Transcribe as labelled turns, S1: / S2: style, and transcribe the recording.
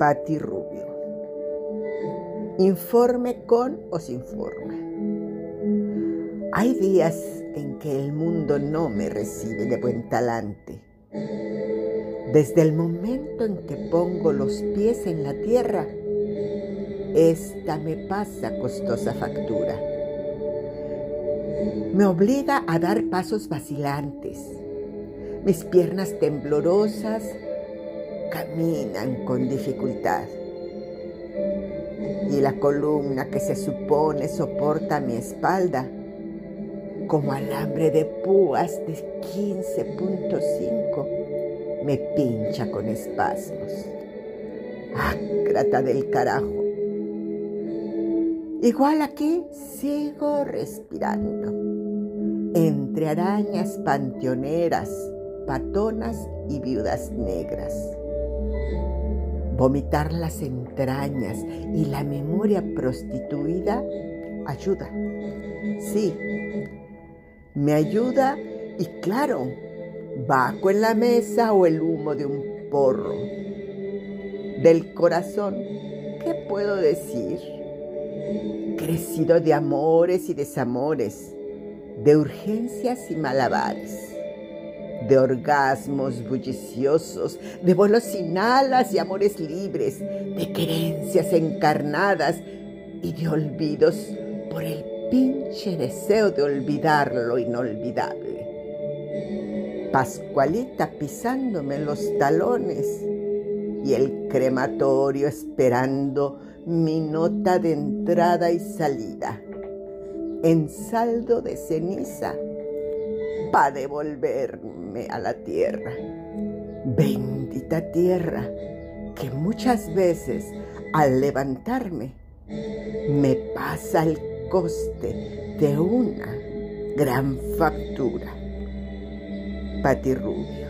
S1: Patti Rubio. Informe con o sin forma. Hay días en que el mundo no me recibe de buen talante. Desde el momento en que pongo los pies en la tierra, esta me pasa costosa factura. Me obliga a dar pasos vacilantes. Mis piernas temblorosas caminan con dificultad. Y la columna que se supone soporta mi espalda, como alambre de púas de 15.5, me pincha con espasmos. Ácrata del carajo. Igual aquí sigo respirando. Entre arañas panteoneras, patonas y viudas negras Vomitar las entrañas y la memoria prostituida ayuda. Sí, me ayuda y claro, bajo en la mesa o el humo de un porro. Del corazón, ¿qué puedo decir? Crecido de amores y desamores, de urgencias y malabares de orgasmos bulliciosos, de vuelos sin alas y amores libres, de querencias encarnadas y de olvidos por el pinche deseo de olvidar lo inolvidable. Pascualita pisándome los talones y el crematorio esperando mi nota de entrada y salida. En saldo de ceniza para devolverme a la tierra. Bendita tierra que muchas veces al levantarme me pasa el coste de una gran factura. Pati Rubio.